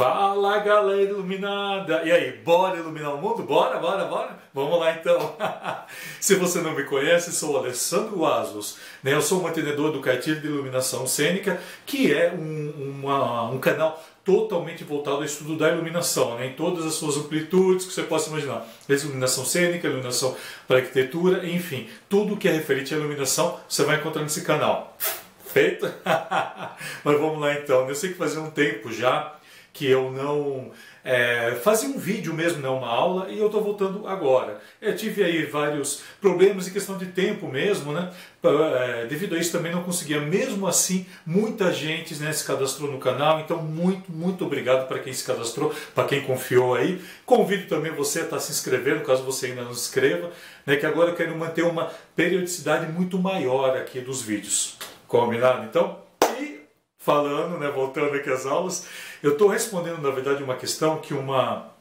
Fala galera iluminada! E aí, bora iluminar o mundo? Bora, bora, bora? Vamos lá então! Se você não me conhece, sou Alessandro Aslos, né? eu sou mantenedor do Cartilho de Iluminação Cênica, que é um, uma, um canal totalmente voltado ao estudo da iluminação, né? em todas as suas amplitudes que você possa imaginar. Iluminação cênica, iluminação para arquitetura, enfim, tudo que é referente à iluminação você vai encontrar nesse canal. Feito? Mas vamos lá então. Eu sei que fazia um tempo já que eu não é, fazia um vídeo mesmo, não uma aula, e eu estou voltando agora. Eu tive aí vários problemas em questão de tempo mesmo, né? É, devido a isso também não conseguia. Mesmo assim, muita gente né, se cadastrou no canal, então muito, muito obrigado para quem se cadastrou, para quem confiou aí. Convido também você a estar tá se inscrevendo, caso você ainda não se inscreva, né, que agora eu quero manter uma periodicidade muito maior aqui dos vídeos. Combinado? Então, e falando, né, voltando aqui às aulas, eu estou respondendo, na verdade, uma questão que uma,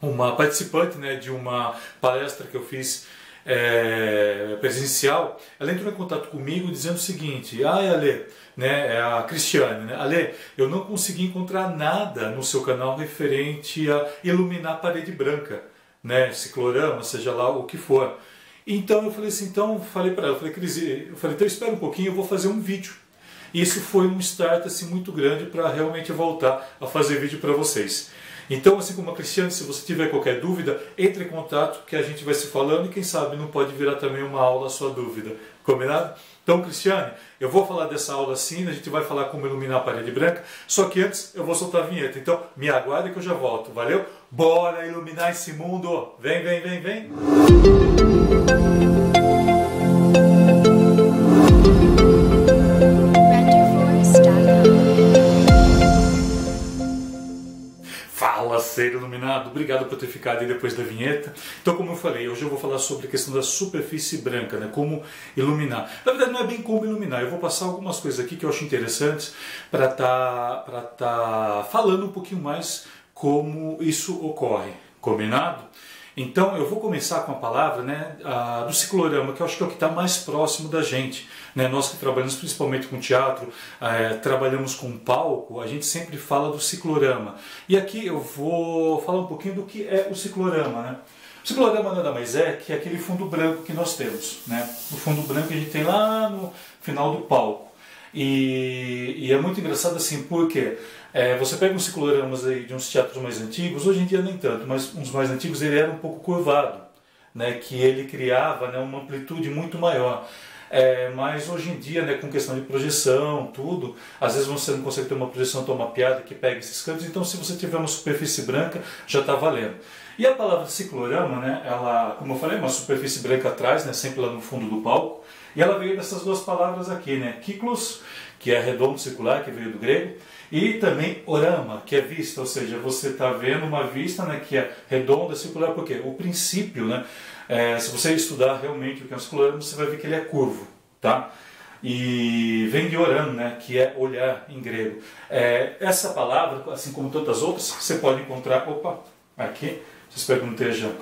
uma participante né, de uma palestra que eu fiz é, presencial, ela entrou em contato comigo dizendo o seguinte, ah, Ale, né, é a Cristiane, né, Ale, eu não consegui encontrar nada no seu canal referente a iluminar a parede branca, né, ciclorama, seja lá o que for. Então eu falei assim, então falei para ela, falei, Cris, eu falei, então espera um pouquinho, eu vou fazer um vídeo. Isso foi um start assim muito grande para realmente voltar a fazer vídeo para vocês. Então, assim como a Cristiane, se você tiver qualquer dúvida, entre em contato que a gente vai se falando e quem sabe não pode virar também uma aula a sua dúvida. Combinado? Então, Cristiane, eu vou falar dessa aula sim, a gente vai falar como iluminar a parede branca, só que antes eu vou soltar a vinheta. Então, me aguarde que eu já volto, valeu? Bora iluminar esse mundo! Vem, vem, vem, vem! Ser iluminado. Obrigado por ter ficado aí depois da vinheta. Então, como eu falei, hoje eu vou falar sobre a questão da superfície branca, né? Como iluminar. Na verdade, não é bem como iluminar. Eu vou passar algumas coisas aqui que eu acho interessantes para estar tá, tá falando um pouquinho mais como isso ocorre. Combinado? Então eu vou começar com a palavra né, a, do ciclorama, que eu acho que é o que está mais próximo da gente. Né? Nós que trabalhamos principalmente com teatro, é, trabalhamos com palco, a gente sempre fala do ciclorama. E aqui eu vou falar um pouquinho do que é o ciclorama. Né? O ciclorama nada mais é que aquele fundo branco que nós temos. Né? O fundo branco que a gente tem lá no final do palco. E, e é muito engraçado assim, porque é, você pega uns cicloramas aí de uns teatros mais antigos, hoje em dia nem tanto, mas uns mais antigos ele era um pouco curvado, né, que ele criava né, uma amplitude muito maior. É, mas hoje em dia, né, com questão de projeção, tudo, às vezes você não consegue ter uma projeção tão mapeada que pega esses cantos, então se você tiver uma superfície branca, já está valendo. E a palavra ciclorama, né, ela, como eu falei, é uma superfície branca atrás, né, sempre lá no fundo do palco, e ela veio dessas duas palavras aqui, né, kiklos, que é redondo circular, que veio do grego, e também orama, que é vista, ou seja, você está vendo uma vista né, que é redonda, circular, porque o princípio, né, é, se você estudar realmente o que é um circular, você vai ver que ele é curvo, tá? E vem de oram, né, que é olhar em grego. É, essa palavra, assim como tantas outras, você pode encontrar, opa, aqui, espero que não esteja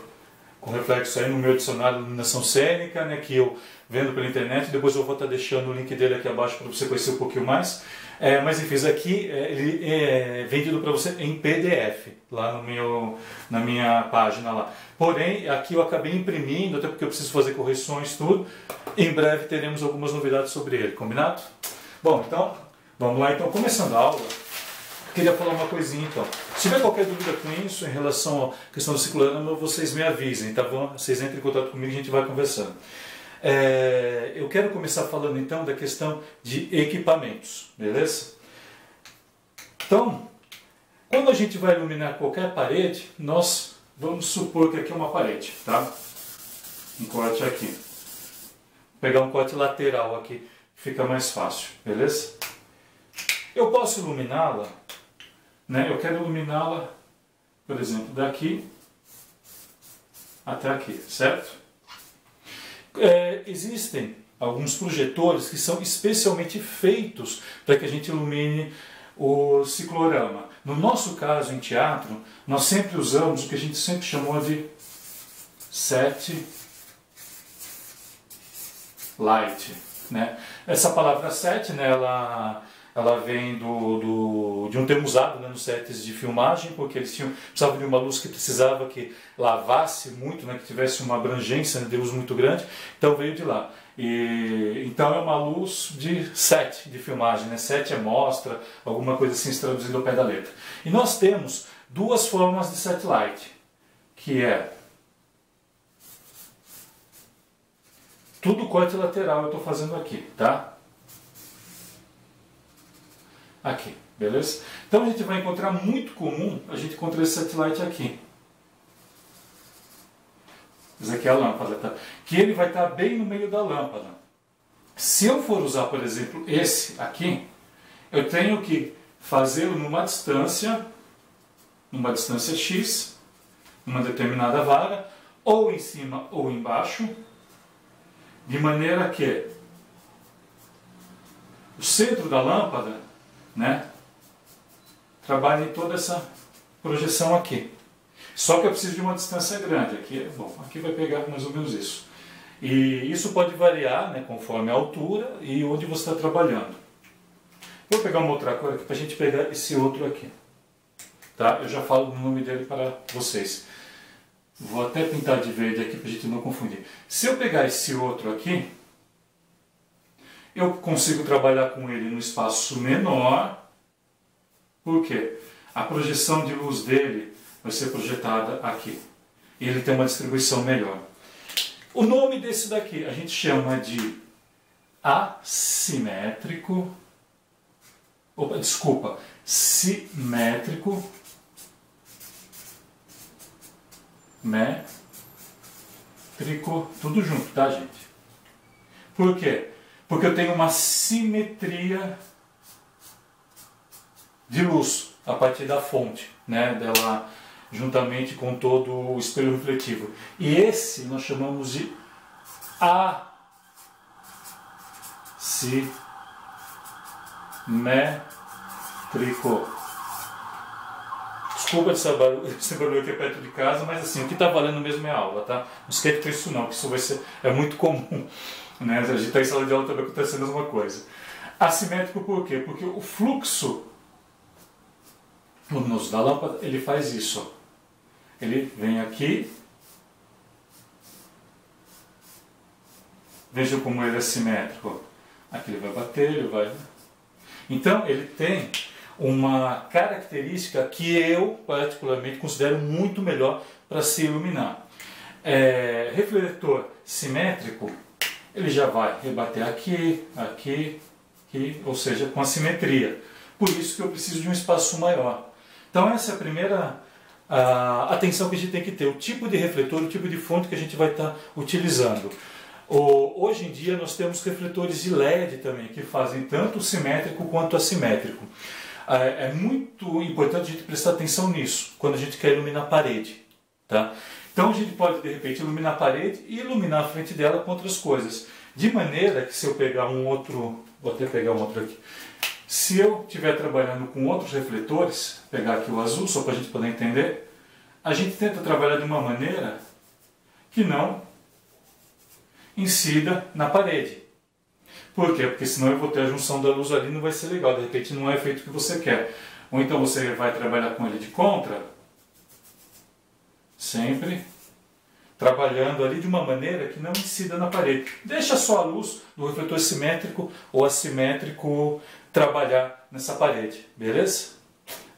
com reflexo aí no meu dicionário de iluminação cênica, né, que eu vendo pela internet, depois eu vou estar deixando o link dele aqui abaixo para você conhecer um pouquinho mais. É, mas enfim, isso aqui é, ele é vendido para você em PDF, lá no meu, na minha página lá. Porém, aqui eu acabei imprimindo, até porque eu preciso fazer correções, tudo. Em breve teremos algumas novidades sobre ele, combinado? Bom, então, vamos lá. Então, começando a aula, queria falar uma coisinha então. Se tiver qualquer dúvida com isso, em relação à questão do ciclorama, vocês me avisem, tá bom? Vocês entrem em contato comigo e a gente vai conversando. É, eu quero começar falando então da questão de equipamentos, beleza? Então, quando a gente vai iluminar qualquer parede, nós vamos supor que aqui é uma parede, tá? Um corte aqui. Vou pegar um corte lateral aqui, fica mais fácil, beleza? Eu posso iluminá-la, né? Eu quero iluminá-la, por exemplo, daqui até aqui, certo? É, existem alguns projetores que são especialmente feitos para que a gente ilumine o ciclorama. No nosso caso, em teatro, nós sempre usamos o que a gente sempre chamou de set light. Né? Essa palavra set, né, ela ela vem do, do, de um termo usado né, nos sets de filmagem, porque eles tinham, precisavam de uma luz que precisava que lavasse muito, né, que tivesse uma abrangência de luz muito grande, então veio de lá. E, então é uma luz de set de filmagem, né? set é mostra, alguma coisa assim traduzindo ao pé da letra. E nós temos duas formas de set light, que é tudo corte lateral eu estou fazendo aqui, tá? Aqui, beleza? Então a gente vai encontrar muito comum, a gente encontra esse satellite aqui. Essa aqui é a lâmpada, tá? Que ele vai estar bem no meio da lâmpada. Se eu for usar, por exemplo, esse aqui, eu tenho que fazê-lo numa distância, numa distância x, numa determinada vara, ou em cima ou embaixo, de maneira que o centro da lâmpada né? Trabalha em toda essa projeção aqui. Só que eu preciso de uma distância grande. Aqui, bom, aqui vai pegar mais ou menos isso. E isso pode variar né, conforme a altura e onde você está trabalhando. Vou pegar uma outra cor aqui para a gente pegar esse outro aqui. Tá? Eu já falo o nome dele para vocês. Vou até pintar de verde aqui para a gente não confundir. Se eu pegar esse outro aqui, eu consigo trabalhar com ele no espaço menor. Por quê? A projeção de luz dele vai ser projetada aqui. E ele tem uma distribuição melhor. O nome desse daqui a gente chama de assimétrico. Opa, desculpa, simétrico. Métrico, tudo junto, tá, gente? Por quê? Porque eu tenho uma simetria de luz a partir da fonte, né, dela juntamente com todo o espelho refletivo. E esse nós chamamos de assimétrico. Desculpa esse barulho, esse barulho aqui perto de casa, mas assim, o que está valendo mesmo é a aula, tá? Não esquece isso não, que isso vai ser, é muito comum. Né? A gente está em sala de aula também acontecendo a mesma coisa. Assimétrico por quê? Porque o fluxo luminoso da lâmpada ele faz isso. Ele vem aqui. Veja como ele é simétrico. Aqui ele vai bater, ele vai. Então ele tem uma característica que eu particularmente considero muito melhor para se iluminar. É, refletor simétrico ele já vai rebater aqui, aqui, aqui, ou seja, com a simetria. Por isso que eu preciso de um espaço maior. Então essa é a primeira a atenção que a gente tem que ter, o tipo de refletor, o tipo de fonte que a gente vai estar tá utilizando. O, hoje em dia nós temos refletores de LED também, que fazem tanto simétrico quanto assimétrico. É, é muito importante a gente prestar atenção nisso, quando a gente quer iluminar a parede. Tá? Então a gente pode, de repente, iluminar a parede e iluminar a frente dela com outras coisas. De maneira que se eu pegar um outro, vou até pegar um outro aqui, se eu estiver trabalhando com outros refletores, pegar aqui o azul só para a gente poder entender, a gente tenta trabalhar de uma maneira que não incida na parede. Por quê? Porque senão eu vou ter a junção da luz ali não vai ser legal, de repente não é o efeito que você quer. Ou então você vai trabalhar com ele de contra, sempre trabalhando ali de uma maneira que não incida na parede. Deixa só a luz do refletor simétrico ou assimétrico trabalhar nessa parede, beleza?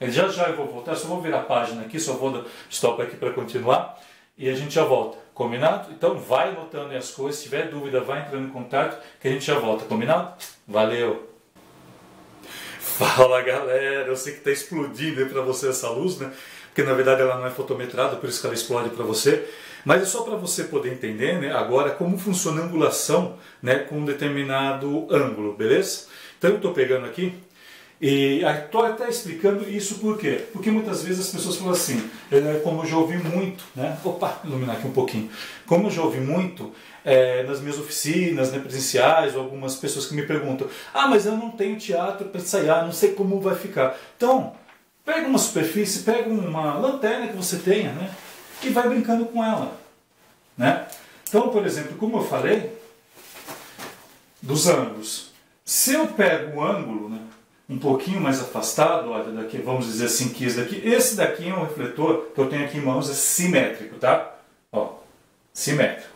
Já já eu vou voltar, só vou virar a página aqui, só vou dar stop aqui para continuar e a gente já volta, combinado? Então vai anotando as coisas, se tiver dúvida vai entrando em contato que a gente já volta, combinado? Valeu! Fala galera, eu sei que está explodindo para você essa luz, né? Porque na verdade ela não é fotometrada, por isso que ela explode para você. Mas é só para você poder entender né, agora como funciona a angulação né, com um determinado ângulo, beleza? Então eu estou pegando aqui e estou até explicando isso por quê? Porque muitas vezes as pessoas falam assim, é, como eu já ouvi muito, né? Opa, iluminar aqui um pouquinho. Como eu já ouvi muito é, nas minhas oficinas né, presenciais, algumas pessoas que me perguntam, ah, mas eu não tenho teatro para ensaiar, não sei como vai ficar. Então, Pega uma superfície, pega uma lanterna que você tenha, né? E vai brincando com ela, né? Então, por exemplo, como eu falei, dos ângulos. Se eu pego o ângulo, né? um pouquinho mais afastado, olha, daqui, vamos dizer assim que esse daqui, esse daqui é um refletor que eu tenho aqui em mãos, é simétrico, tá? Ó, simétrico.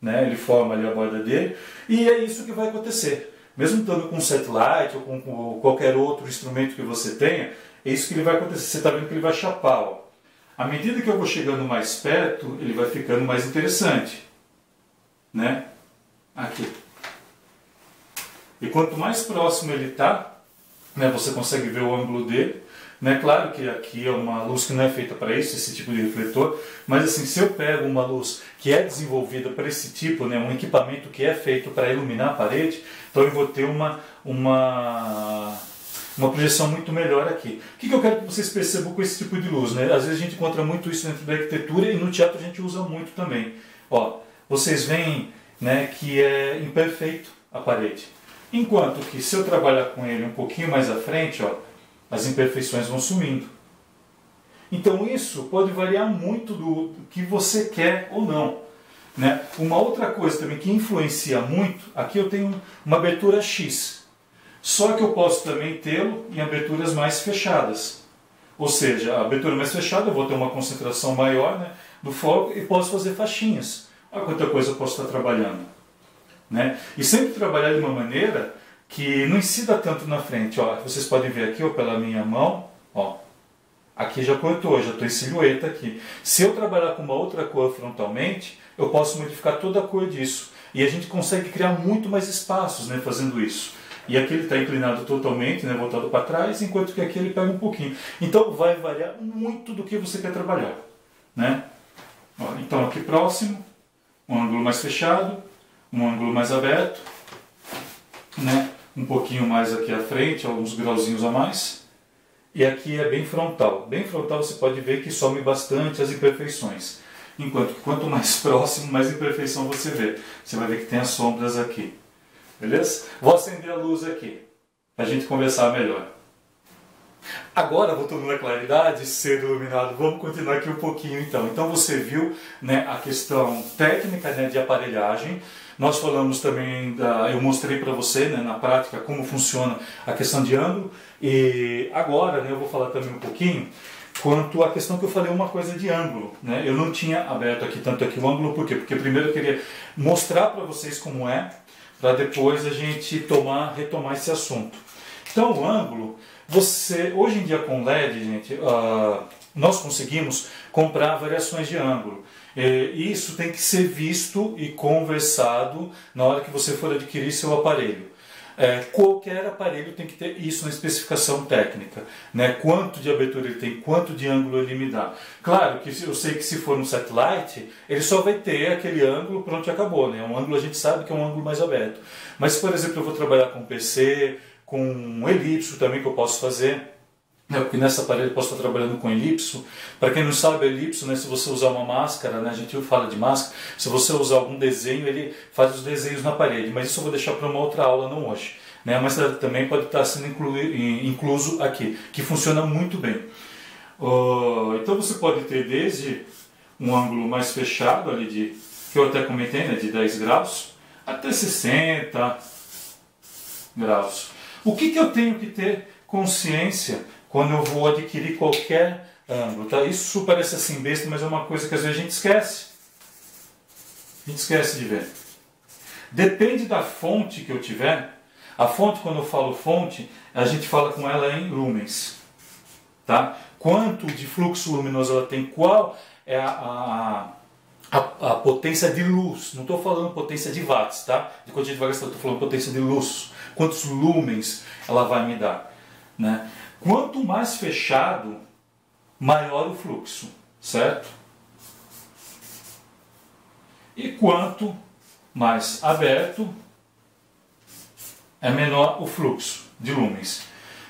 Né? Ele forma ali a borda dele e é isso que vai acontecer. Mesmo estando com um satellite ou com qualquer outro instrumento que você tenha, é isso que ele vai acontecer. Você está vendo que ele vai chapar. Ó. À medida que eu vou chegando mais perto, ele vai ficando mais interessante. Né? Aqui. E quanto mais próximo ele está, né, você consegue ver o ângulo dele. Né? Claro que aqui é uma luz que não é feita para isso, esse tipo de refletor, mas assim, se eu pego uma luz que é desenvolvida para esse tipo, né, um equipamento que é feito para iluminar a parede, então eu vou ter uma, uma, uma projeção muito melhor aqui. O que, que eu quero que vocês percebam com esse tipo de luz? Né? Às vezes a gente encontra muito isso dentro da arquitetura e no teatro a gente usa muito também. Ó, vocês veem né, que é imperfeito a parede. Enquanto que se eu trabalhar com ele um pouquinho mais à frente, ó, as imperfeições vão sumindo. Então isso pode variar muito do que você quer ou não. Né? Uma outra coisa também que influencia muito, aqui eu tenho uma abertura X. Só que eu posso também tê-lo em aberturas mais fechadas. Ou seja, a abertura mais fechada eu vou ter uma concentração maior né, do foco e posso fazer faixinhas. Olha quanta coisa eu posso estar trabalhando. Né? E sempre trabalhar de uma maneira que não incida tanto na frente. Ó, vocês podem ver aqui ó, pela minha mão, ó, aqui já cortou, já estou em silhueta aqui. Se eu trabalhar com uma outra cor frontalmente, eu posso modificar toda a cor disso. E a gente consegue criar muito mais espaços né, fazendo isso. E aqui ele está inclinado totalmente, né, voltado para trás, enquanto que aqui ele pega um pouquinho. Então vai variar muito do que você quer trabalhar. Né? Então aqui próximo, um ângulo mais fechado, um ângulo mais aberto, né? um pouquinho mais aqui à frente, alguns grauzinhos a mais. E aqui é bem frontal. Bem frontal você pode ver que some bastante as imperfeições. Enquanto que quanto mais próximo, mais imperfeição você vê. Você vai ver que tem as sombras aqui. Beleza? Vou acender a luz aqui, para a gente conversar melhor. Agora, voltando na claridade, ser iluminado, vamos continuar aqui um pouquinho então. Então você viu né, a questão técnica né, de aparelhagem, nós falamos também, da, eu mostrei para você né, na prática como funciona a questão de ângulo e agora né, eu vou falar também um pouquinho quanto à questão que eu falei uma coisa de ângulo. Né? Eu não tinha aberto aqui tanto aqui o ângulo, por quê? Porque primeiro eu queria mostrar para vocês como é, para depois a gente tomar, retomar esse assunto. Então o ângulo, você hoje em dia com LED, gente, uh, nós conseguimos comprar variações de ângulo. É, isso tem que ser visto e conversado na hora que você for adquirir seu aparelho. É, qualquer aparelho tem que ter isso na especificação técnica. Né? Quanto de abertura ele tem, quanto de ângulo ele me dá. Claro que eu sei que se for um satellite, ele só vai ter aquele ângulo, pronto acabou. Né? Um ângulo a gente sabe que é um ângulo mais aberto. Mas, por exemplo, eu vou trabalhar com PC, com um elipso também que eu posso fazer. É, porque nessa parede eu posso estar trabalhando com elipso. Para quem não sabe, elipso, né, se você usar uma máscara, né, a gente fala de máscara, se você usar algum desenho, ele faz os desenhos na parede. Mas isso eu vou deixar para uma outra aula, não hoje. Né, mas também pode estar sendo inclu incluso aqui, que funciona muito bem. Uh, então você pode ter desde um ângulo mais fechado, ali de, que eu até comentei, né, de 10 graus, até 60 graus. O que, que eu tenho que ter consciência quando eu vou adquirir qualquer ângulo. Tá? Isso parece assim besta, mas é uma coisa que às vezes a gente esquece. A gente esquece de ver. Depende da fonte que eu tiver. A fonte, quando eu falo fonte, a gente fala com ela em lumens. Tá? Quanto de fluxo luminoso ela tem, qual é a, a, a, potência de luz. Não estou falando potência de watts, tá? De quantidade de estou falando potência de luz. Quantos lumens ela vai me dar. Né? Quanto mais fechado, maior o fluxo, certo? E quanto mais aberto, é menor o fluxo de lumens.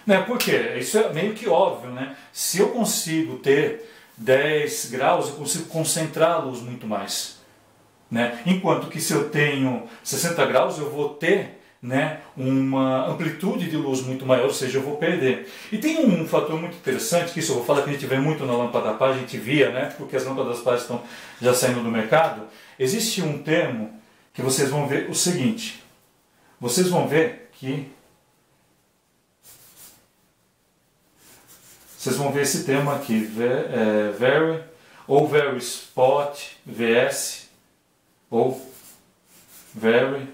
Né? Por quê? Isso é meio que óbvio, né? Se eu consigo ter 10 graus, eu consigo concentrar a luz muito mais. Né? Enquanto que se eu tenho 60 graus, eu vou ter né, uma amplitude de luz muito maior, ou seja, eu vou perder. E tem um fator muito interessante, que isso eu vou falar que a gente vê muito na lâmpada pá, a gente via, né, porque as lâmpadas pá estão já saindo do mercado. Existe um termo que vocês vão ver o seguinte: vocês vão ver que vocês vão ver esse termo aqui, é, very ou very spot vs ou very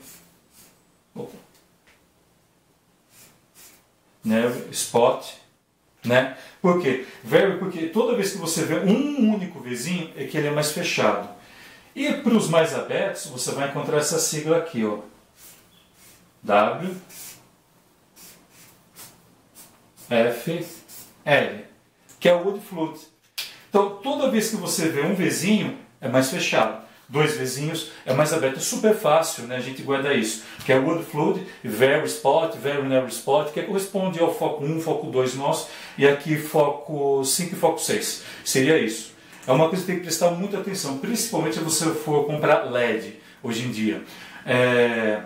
né, spot, né? Por quê? Very porque toda vez que você vê um único vizinho é que ele é mais fechado. E para os mais abertos, você vai encontrar essa sigla aqui, ó. W F L, que é o wood flute. Então, toda vez que você vê um vizinho, é mais fechado. Dois vizinhos é mais aberto. É super fácil, né? A gente guarda isso. Que é wood fluid, very spot, very narrow spot, que corresponde ao foco 1, foco 2 nosso, e aqui foco 5 e foco 6. Seria isso. É uma coisa que tem que prestar muita atenção, principalmente se você for comprar LED hoje em dia. É,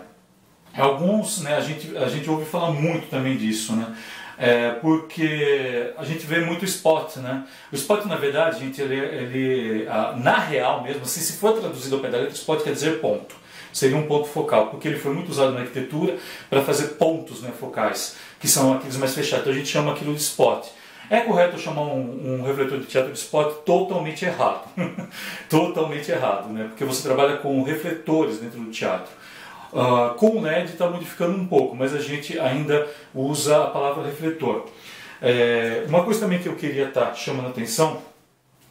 alguns, né, a gente, a gente ouve falar muito também disso, né? É, porque a gente vê muito spot, né? O spot, na verdade, gente, ele, ele na real mesmo, assim, se for traduzido ao pé da letra, spot quer dizer ponto. Seria um ponto focal, porque ele foi muito usado na arquitetura para fazer pontos né, focais, que são aqueles mais fechados. Então a gente chama aquilo de spot. É correto chamar um, um, refletor de teatro de spot totalmente errado. totalmente errado, né? Porque você trabalha com refletores dentro do teatro. Uh, com o LED está modificando um pouco, mas a gente ainda usa a palavra refletor. É, uma coisa também que eu queria estar tá chamando a atenção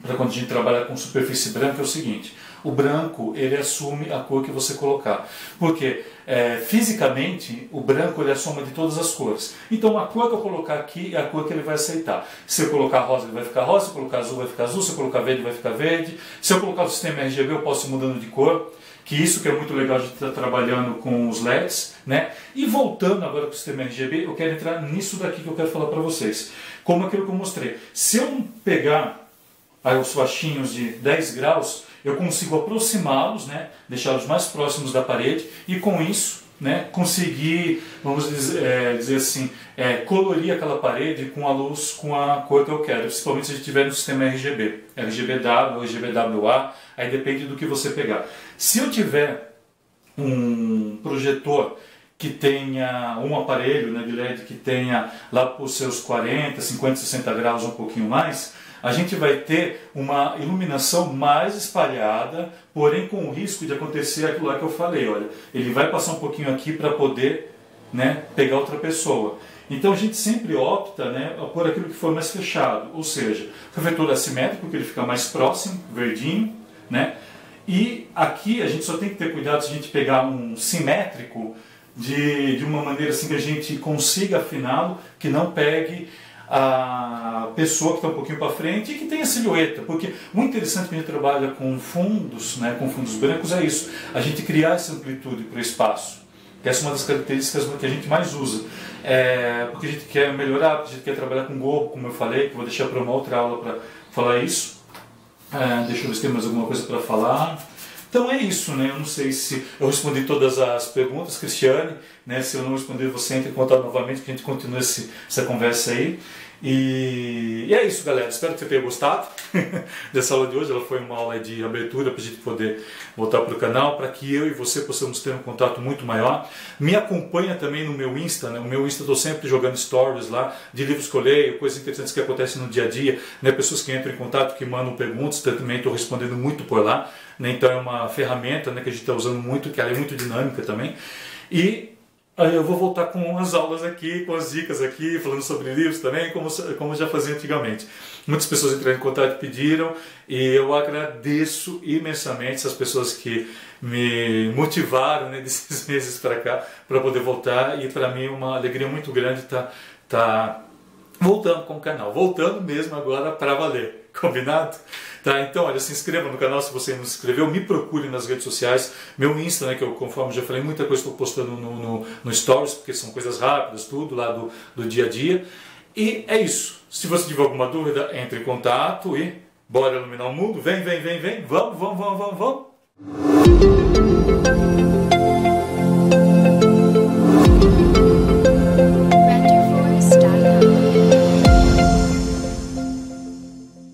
para quando a gente trabalha com superfície branca é o seguinte: o branco ele assume a cor que você colocar, porque é, fisicamente o branco ele é a soma de todas as cores. Então a cor que eu colocar aqui é a cor que ele vai aceitar. Se eu colocar rosa ele vai ficar rosa, se eu colocar azul vai ficar azul, se eu colocar verde vai ficar verde. Se eu colocar o sistema RGB eu posso ir mudando de cor que isso que é muito legal de estar trabalhando com os LEDs, né? E voltando agora para o sistema RGB, eu quero entrar nisso daqui que eu quero falar para vocês. Como aquilo que eu mostrei. Se eu pegar os faixinhos de 10 graus, eu consigo aproximá-los, né? Deixá-los mais próximos da parede e com isso né, conseguir, vamos dizer, é, dizer assim, é, colorir aquela parede com a luz, com a cor que eu quero, principalmente se a gente tiver no sistema RGB, RGBW, RGBWA, aí depende do que você pegar. Se eu tiver um projetor que tenha um aparelho né, de LED que tenha lá para os seus 40, 50, 60 graus, um pouquinho mais, a gente vai ter uma iluminação mais espalhada, porém com o risco de acontecer aquilo lá que eu falei, olha, ele vai passar um pouquinho aqui para poder né, pegar outra pessoa. Então a gente sempre opta né, por aquilo que for mais fechado, ou seja, refletor assimétrico, que ele fica mais próximo, verdinho, né? E aqui a gente só tem que ter cuidado se a gente pegar um simétrico de, de uma maneira assim que a gente consiga afiná-lo, que não pegue a pessoa que está um pouquinho para frente e que tem a silhueta, porque o interessante quando a gente trabalha com fundos, né, com fundos brancos é isso, a gente criar essa amplitude para o espaço, essa é uma das características que a gente mais usa, é, porque a gente quer melhorar, porque a gente quer trabalhar com Go, como eu falei, que vou deixar para uma outra aula para falar isso, é, deixa eu ver se tem mais alguma coisa para falar. Então é isso, né? Eu não sei se eu respondi todas as perguntas, Cristiane, né? Se eu não responder, você entra em contato novamente, que a gente continue esse, essa conversa aí. E, e, é isso, galera. Espero que você tenha gostado dessa aula de hoje. Ela foi uma aula de abertura para a gente poder voltar para o canal, para que eu e você possamos ter um contato muito maior. Me acompanha também no meu Insta. Né? O meu Insta estou sempre jogando stories lá de livros que eu leio, coisas interessantes que acontecem no dia a dia, né? pessoas que entram em contato, que mandam perguntas. Também estou respondendo muito por lá. Né? Então é uma ferramenta né, que a gente está usando muito, que ela é muito dinâmica também. E Aí eu vou voltar com as aulas aqui, com as dicas aqui, falando sobre livros também, como, como já fazia antigamente. Muitas pessoas entraram em contato e pediram, e eu agradeço imensamente essas pessoas que me motivaram né, desses meses para cá, para poder voltar, e para mim é uma alegria muito grande estar tá, tá voltando com o canal, voltando mesmo agora para valer, combinado? Tá, então, olha, se inscreva no canal se você não se inscreveu, me procure nas redes sociais, meu Insta, né, que eu, conforme já falei, muita coisa estou postando no, no, no, Stories, porque são coisas rápidas, tudo lá do, do dia a dia. E é isso. Se você tiver alguma dúvida, entre em contato e bora iluminar o mundo. Vem, vem, vem, vem. Vamos, vamos, vamos, vamos, vamos.